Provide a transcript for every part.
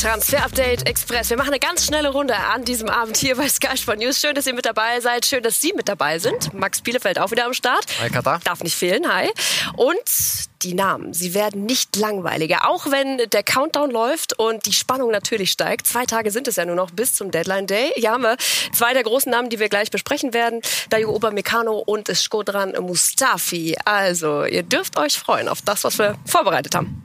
Transfer-Update Express. Wir machen eine ganz schnelle Runde an diesem Abend hier bei Sky Sport News. Schön, dass ihr mit dabei seid. Schön, dass Sie mit dabei sind. Max Bielefeld auch wieder am Start. Hi, Katar. Darf nicht fehlen. Hi. Und die Namen, sie werden nicht langweiliger. Auch wenn der Countdown läuft und die Spannung natürlich steigt. Zwei Tage sind es ja nur noch bis zum Deadline Day. Hier haben wir zwei der großen Namen, die wir gleich besprechen werden. Dayo Obermecano und Skodran Mustafi. Also, ihr dürft euch freuen auf das, was wir vorbereitet haben.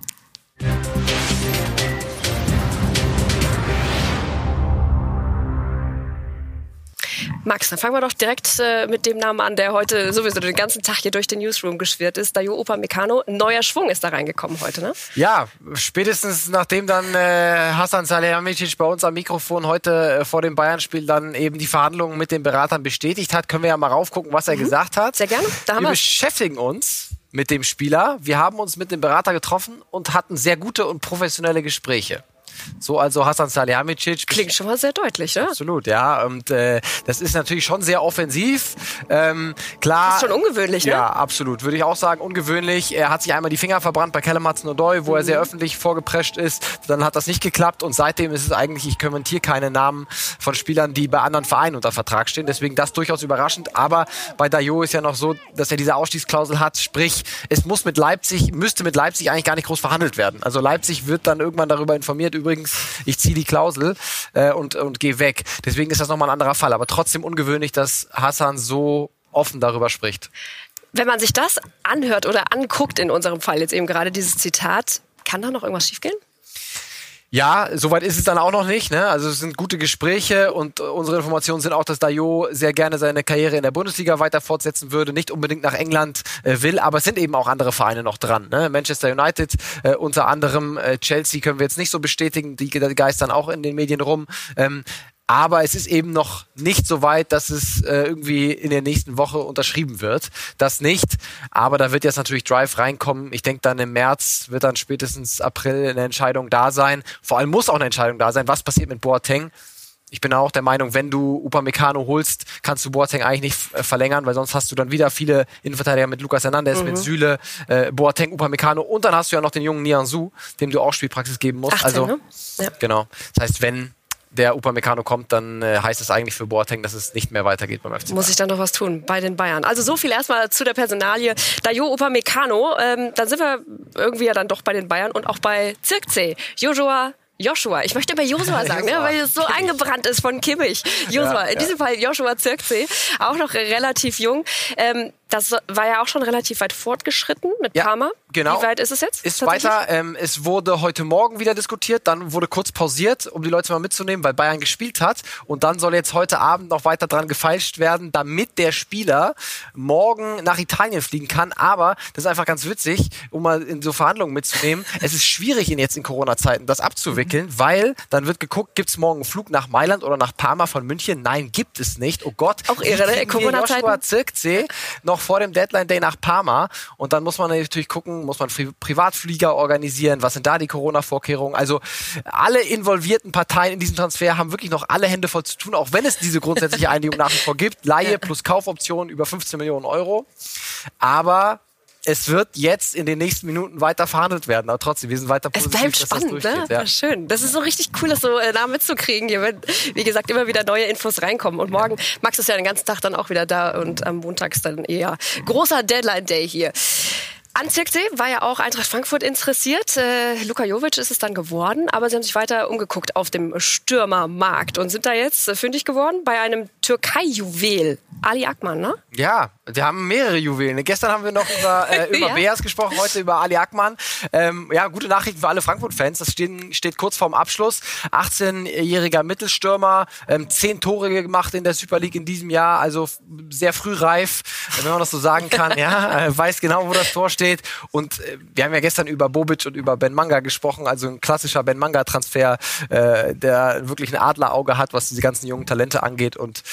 Max, dann fangen wir doch direkt äh, mit dem Namen an, der heute sowieso den ganzen Tag hier durch den Newsroom geschwirrt ist. Dayo Upamecano. Neuer Schwung ist da reingekommen heute, ne? Ja, spätestens nachdem dann äh, Hassan Salihamidzic bei uns am Mikrofon heute äh, vor dem Bayern-Spiel dann eben die Verhandlungen mit den Beratern bestätigt hat, können wir ja mal raufgucken, was er mhm. gesagt hat. Sehr gerne. Da haben wir beschäftigen uns mit dem Spieler. Wir haben uns mit dem Berater getroffen und hatten sehr gute und professionelle Gespräche. So also Hasan Salihamidzic. Klingt schon mal sehr deutlich, ne? Absolut, ja. Und äh, das ist natürlich schon sehr offensiv. Ähm, klar. Das ist schon ungewöhnlich, ne? Ja, absolut. Würde ich auch sagen, ungewöhnlich. Er hat sich einmal die Finger verbrannt bei Kellematz Nodoi, wo mhm. er sehr öffentlich vorgeprescht ist. Dann hat das nicht geklappt und seitdem ist es eigentlich, ich kommentiere keine Namen von Spielern, die bei anderen Vereinen unter Vertrag stehen. Deswegen das durchaus überraschend. Aber bei Dayo ist ja noch so, dass er diese Ausstiegsklausel hat. Sprich, es muss mit Leipzig, müsste mit Leipzig eigentlich gar nicht groß verhandelt werden. Also Leipzig wird dann irgendwann darüber informiert, übrigens, ich ziehe die Klausel äh, und, und gehe weg. Deswegen ist das nochmal ein anderer Fall. Aber trotzdem ungewöhnlich, dass Hassan so offen darüber spricht. Wenn man sich das anhört oder anguckt, in unserem Fall jetzt eben gerade dieses Zitat, kann da noch irgendwas schiefgehen? Ja, soweit ist es dann auch noch nicht. Ne? Also es sind gute Gespräche und unsere Informationen sind auch, dass Dayo sehr gerne seine Karriere in der Bundesliga weiter fortsetzen würde, nicht unbedingt nach England äh, will, aber es sind eben auch andere Vereine noch dran. Ne? Manchester United äh, unter anderem, äh, Chelsea können wir jetzt nicht so bestätigen, die, die geistern auch in den Medien rum. Ähm, aber es ist eben noch nicht so weit, dass es äh, irgendwie in der nächsten Woche unterschrieben wird. Das nicht. Aber da wird jetzt natürlich Drive reinkommen. Ich denke, dann im März wird dann spätestens April eine Entscheidung da sein. Vor allem muss auch eine Entscheidung da sein. Was passiert mit Boateng? Ich bin auch der Meinung, wenn du Upamecano holst, kannst du Boateng eigentlich nicht äh, verlängern, weil sonst hast du dann wieder viele Innenverteidiger mit Lukas Hernandez, mhm. mit Süle, äh, Boateng, Upamecano und dann hast du ja noch den jungen Nianzou, dem du auch Spielpraxis geben musst. 18, also, ne? ja. genau. Das heißt, wenn der Upamecano kommt, dann äh, heißt es eigentlich für Boateng, dass es nicht mehr weitergeht beim FC. Muss ich dann noch was tun bei den Bayern? Also so viel erstmal zu der Personalie. Dayo Upamecano, ähm, dann sind wir irgendwie ja dann doch bei den Bayern und auch bei Zirkzee. Joshua Joshua. Ich möchte immer Joshua sagen, ne, weil es so Kimmich. eingebrannt ist von Kimmich. Joshua. Ja, In diesem Fall Joshua Zirkzee, auch noch relativ jung. Ähm, das war ja auch schon relativ weit fortgeschritten mit ja, Parma. Genau. Wie weit ist es jetzt? Ist weiter. Ähm, es wurde heute Morgen wieder diskutiert, dann wurde kurz pausiert, um die Leute mal mitzunehmen, weil Bayern gespielt hat. Und dann soll jetzt heute Abend noch weiter dran gefeilscht werden, damit der Spieler morgen nach Italien fliegen kann. Aber das ist einfach ganz witzig, um mal in so Verhandlungen mitzunehmen. es ist schwierig, ihn jetzt in Corona-Zeiten das abzuwickeln, mhm. weil dann wird geguckt, gibt es morgen einen Flug nach Mailand oder nach Parma von München? Nein, gibt es nicht. Oh Gott. Auch irre, ne? Corona-Zeiten. Zirkzee noch vor dem Deadline Day nach Parma und dann muss man natürlich gucken, muss man Privatflieger organisieren, was sind da die Corona-Vorkehrungen. Also alle involvierten Parteien in diesem Transfer haben wirklich noch alle Hände voll zu tun, auch wenn es diese grundsätzliche Einigung nach wie vor gibt. Laie plus Kaufoption über 15 Millionen Euro. Aber es wird jetzt in den nächsten Minuten weiter verhandelt werden. Aber trotzdem, wir sind weiter positiv, Es bleibt spannend, das ne? Ja. Schön. Das ist so richtig cool, das so äh, nah mitzukriegen, hier, wenn, wie gesagt, immer wieder neue Infos reinkommen. Und morgen, Max ist ja den ganzen Tag dann auch wieder da und am Montag ist dann eher großer Deadline-Day hier. An Zirkzee war ja auch Eintracht Frankfurt interessiert. Äh, Luka Jovic ist es dann geworden, aber sie haben sich weiter umgeguckt auf dem Stürmermarkt und sind da jetzt äh, fündig geworden bei einem Türkei-Juwel. Ali Akman, ne? Ja, wir haben mehrere Juwelen. Gestern haben wir noch über, äh, über ja. Beas gesprochen, heute über Ali Akman. Ähm, ja, gute Nachrichten für alle Frankfurt-Fans. Das steht, steht kurz vorm Abschluss. 18-jähriger Mittelstürmer, ähm, 10 Tore gemacht in der Super League in diesem Jahr, also sehr früh reif, wenn man das so sagen kann. ja, äh, weiß genau, wo das Tor steht steht. Und äh, wir haben ja gestern über Bobic und über Ben Manga gesprochen, also ein klassischer Ben Manga-Transfer, äh, der wirklich ein Adlerauge hat, was diese ganzen jungen Talente angeht. Und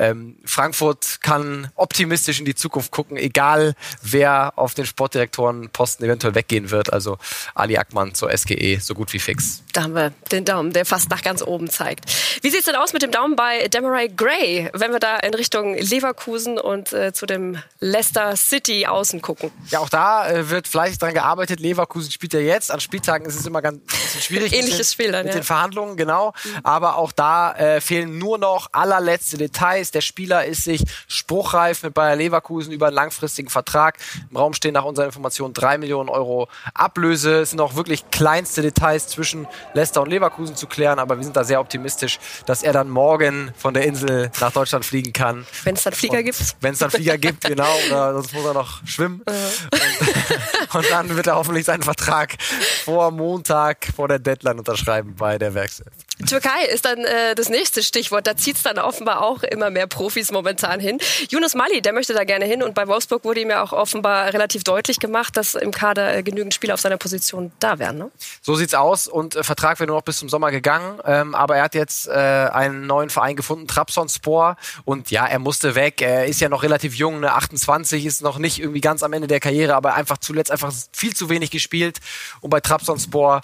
ähm, Frankfurt kann optimistisch in die Zukunft gucken, egal wer auf den Sportdirektorenposten eventuell weggehen wird. Also Ali Ackmann zur SGE, so gut wie fix. Da haben wir den Daumen, der fast nach ganz oben zeigt. Wie sieht es denn aus mit dem Daumen bei Demarai Gray, wenn wir da in Richtung Leverkusen und äh, zu dem Leicester City außen gucken? Ja, auch da äh, wird fleißig dran gearbeitet. Leverkusen spielt ja jetzt. An Spieltagen ist es immer ganz schwierig. Ähnliches Spiel dann, mit ja. den Verhandlungen, genau. Mhm. Aber auch da äh, fehlen nur noch allerletzte Details. Der Spieler ist sich spruchreif mit Bayer Leverkusen über einen langfristigen Vertrag. Im Raum stehen nach unserer Information drei Millionen Euro Ablöse. Es sind auch wirklich kleinste Details zwischen Leicester und Leverkusen zu klären, aber wir sind da sehr optimistisch, dass er dann morgen von der Insel nach Deutschland fliegen kann. Wenn es dann Flieger und gibt. Wenn es dann Flieger gibt, genau. Oder sonst muss er noch schwimmen. und, und dann wird er hoffentlich seinen Vertrag vor Montag, vor der Deadline unterschreiben bei der Werkself. Türkei ist dann äh, das nächste Stichwort. Da zieht es dann offenbar auch immer mehr Profis momentan hin. Yunus Mali, der möchte da gerne hin. Und bei Wolfsburg wurde ihm ja auch offenbar relativ deutlich gemacht, dass im Kader äh, genügend Spieler auf seiner Position da wären. Ne? So sieht's aus. Und äh, Vertrag wäre nur noch bis zum Sommer gegangen. Ähm, aber er hat jetzt äh, einen neuen Verein gefunden, Trabzonspor. Und ja, er musste weg. Er ist ja noch relativ jung, ne? 28, ist noch nicht irgendwie ganz am Ende der Karriere, aber einfach zuletzt einfach viel zu wenig gespielt. Und bei Trabzonspor,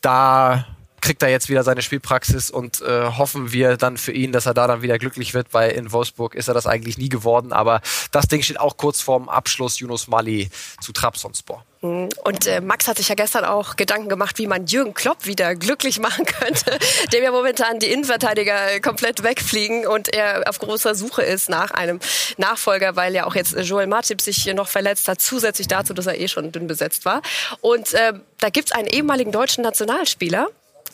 da kriegt er jetzt wieder seine Spielpraxis und äh, hoffen wir dann für ihn, dass er da dann wieder glücklich wird, weil in Wolfsburg ist er das eigentlich nie geworden. Aber das Ding steht auch kurz vorm Abschluss Yunus Mali zu Trabzonspor. Mhm. Und äh, Max hat sich ja gestern auch Gedanken gemacht, wie man Jürgen Klopp wieder glücklich machen könnte, dem ja momentan die Innenverteidiger komplett wegfliegen und er auf großer Suche ist nach einem Nachfolger, weil ja auch jetzt Joel Matip sich noch verletzt hat, zusätzlich dazu, dass er eh schon dünn besetzt war. Und äh, da gibt's einen ehemaligen deutschen Nationalspieler,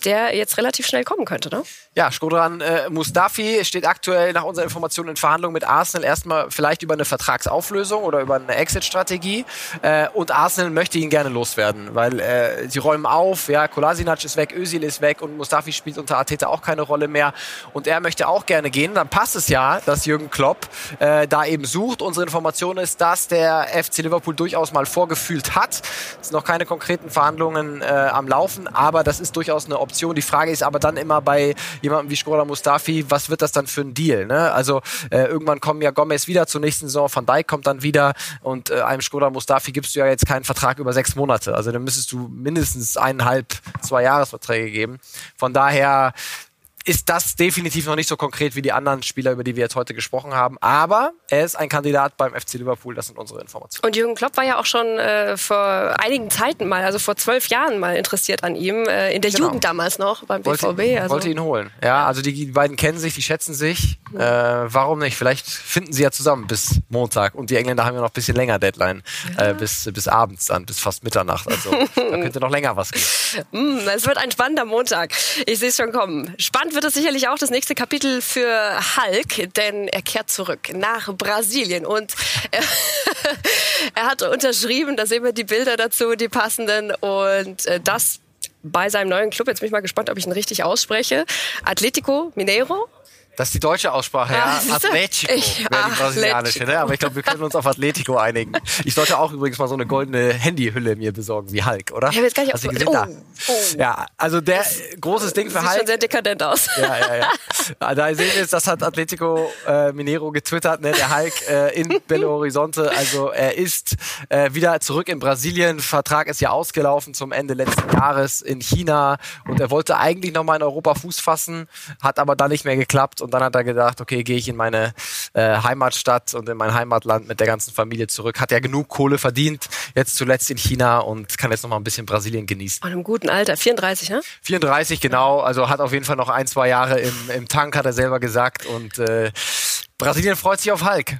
der jetzt relativ schnell kommen könnte, ne? Ja, Skodran äh, Mustafi steht aktuell nach unserer Information in Verhandlungen mit Arsenal erstmal vielleicht über eine Vertragsauflösung oder über eine Exit-Strategie. Äh, und Arsenal möchte ihn gerne loswerden, weil äh, sie räumen auf, ja, Kolasinac ist weg, Özil ist weg und Mustafi spielt unter Arteta auch keine Rolle mehr. Und er möchte auch gerne gehen. Dann passt es ja, dass Jürgen Klopp äh, da eben sucht. Unsere Information ist, dass der FC Liverpool durchaus mal vorgefühlt hat. Es sind noch keine konkreten Verhandlungen äh, am Laufen, aber das ist durchaus eine Option. Die Frage ist aber dann immer bei jemandem wie Skoda Mustafi, was wird das dann für ein Deal? Ne? Also äh, irgendwann kommen ja Gomez wieder zur nächsten Saison, Van Dijk kommt dann wieder und äh, einem Skoda Mustafi gibst du ja jetzt keinen Vertrag über sechs Monate. Also dann müsstest du mindestens eineinhalb, zwei Jahresverträge geben. Von daher ist das definitiv noch nicht so konkret wie die anderen Spieler, über die wir jetzt heute gesprochen haben. Aber er ist ein Kandidat beim FC Liverpool, das sind unsere Informationen. Und Jürgen Klopp war ja auch schon äh, vor einigen Zeiten mal, also vor zwölf Jahren mal interessiert an ihm, äh, in der genau. Jugend damals noch beim BVB. Wollte, also. wollte ihn holen. Ja, also die, die beiden kennen sich, die schätzen sich. Ja. Äh, warum nicht? Vielleicht finden sie ja zusammen bis Montag. Und die Engländer haben ja noch ein bisschen länger Deadline, ja. äh, bis, bis abends dann, bis fast Mitternacht. Also da könnte noch länger was gehen. Mm, es wird ein spannender Montag. Ich sehe es schon kommen. Spannend wird es sicherlich auch das nächste Kapitel für Hulk, denn er kehrt zurück nach Brasilien und er, er hat unterschrieben, da sehen wir die Bilder dazu, die passenden und äh, das bei seinem neuen Club. Jetzt bin ich mal gespannt, ob ich ihn richtig ausspreche. Atletico Mineiro. Das ist die deutsche Aussprache, ja. Ah, Atletico wäre die brasilianische, ne? Aber ich glaube, wir können uns auf Atletico einigen. Ich sollte auch übrigens mal so eine goldene Handyhülle mir besorgen, wie Hulk, oder? Ich habe jetzt gar nicht Hast du gesehen? Oh, da? Oh. Ja, also der das großes Ding für sieht Hulk. Sieht schon sehr dekadent aus. Ja, ja, ja. Da sehen wir jetzt, das hat Atletico äh, Minero getwittert, ne? Der Hulk äh, in Belo Horizonte. Also er ist äh, wieder zurück in Brasilien. Vertrag ist ja ausgelaufen zum Ende letzten Jahres in China und er wollte eigentlich noch mal in Europa Fuß fassen, hat aber dann nicht mehr geklappt und dann hat er gedacht, okay, gehe ich in meine äh, Heimatstadt und in mein Heimatland mit der ganzen Familie zurück. Hat ja genug Kohle verdient, jetzt zuletzt in China und kann jetzt noch mal ein bisschen Brasilien genießen. Und im guten Alter, 34, ne? 34, genau. Also hat auf jeden Fall noch ein, zwei Jahre im, im Tank, hat er selber gesagt. Und äh, Brasilien freut sich auf Hulk.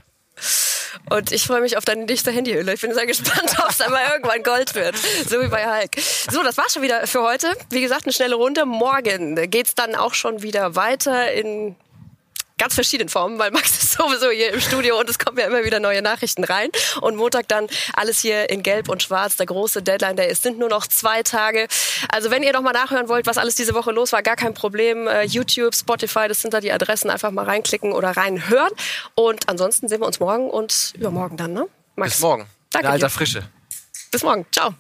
Und ich freue mich auf deine dichte Handyhülle. Ich bin sehr gespannt, ob es einmal irgendwann Gold wird. So wie bei Hulk. So, das war's schon wieder für heute. Wie gesagt, eine schnelle Runde. Morgen geht's dann auch schon wieder weiter in ganz verschiedenen Formen, weil Max ist sowieso hier im Studio und es kommen ja immer wieder neue Nachrichten rein. Und Montag dann alles hier in Gelb und Schwarz, der große Deadline, der ist, sind nur noch zwei Tage. Also wenn ihr noch mal nachhören wollt, was alles diese Woche los war, gar kein Problem. Uh, YouTube, Spotify, das sind da die Adressen, einfach mal reinklicken oder reinhören. Und ansonsten sehen wir uns morgen und übermorgen dann, ne? Max. Bis morgen. Danke. In alter Frische. Bis morgen. Ciao.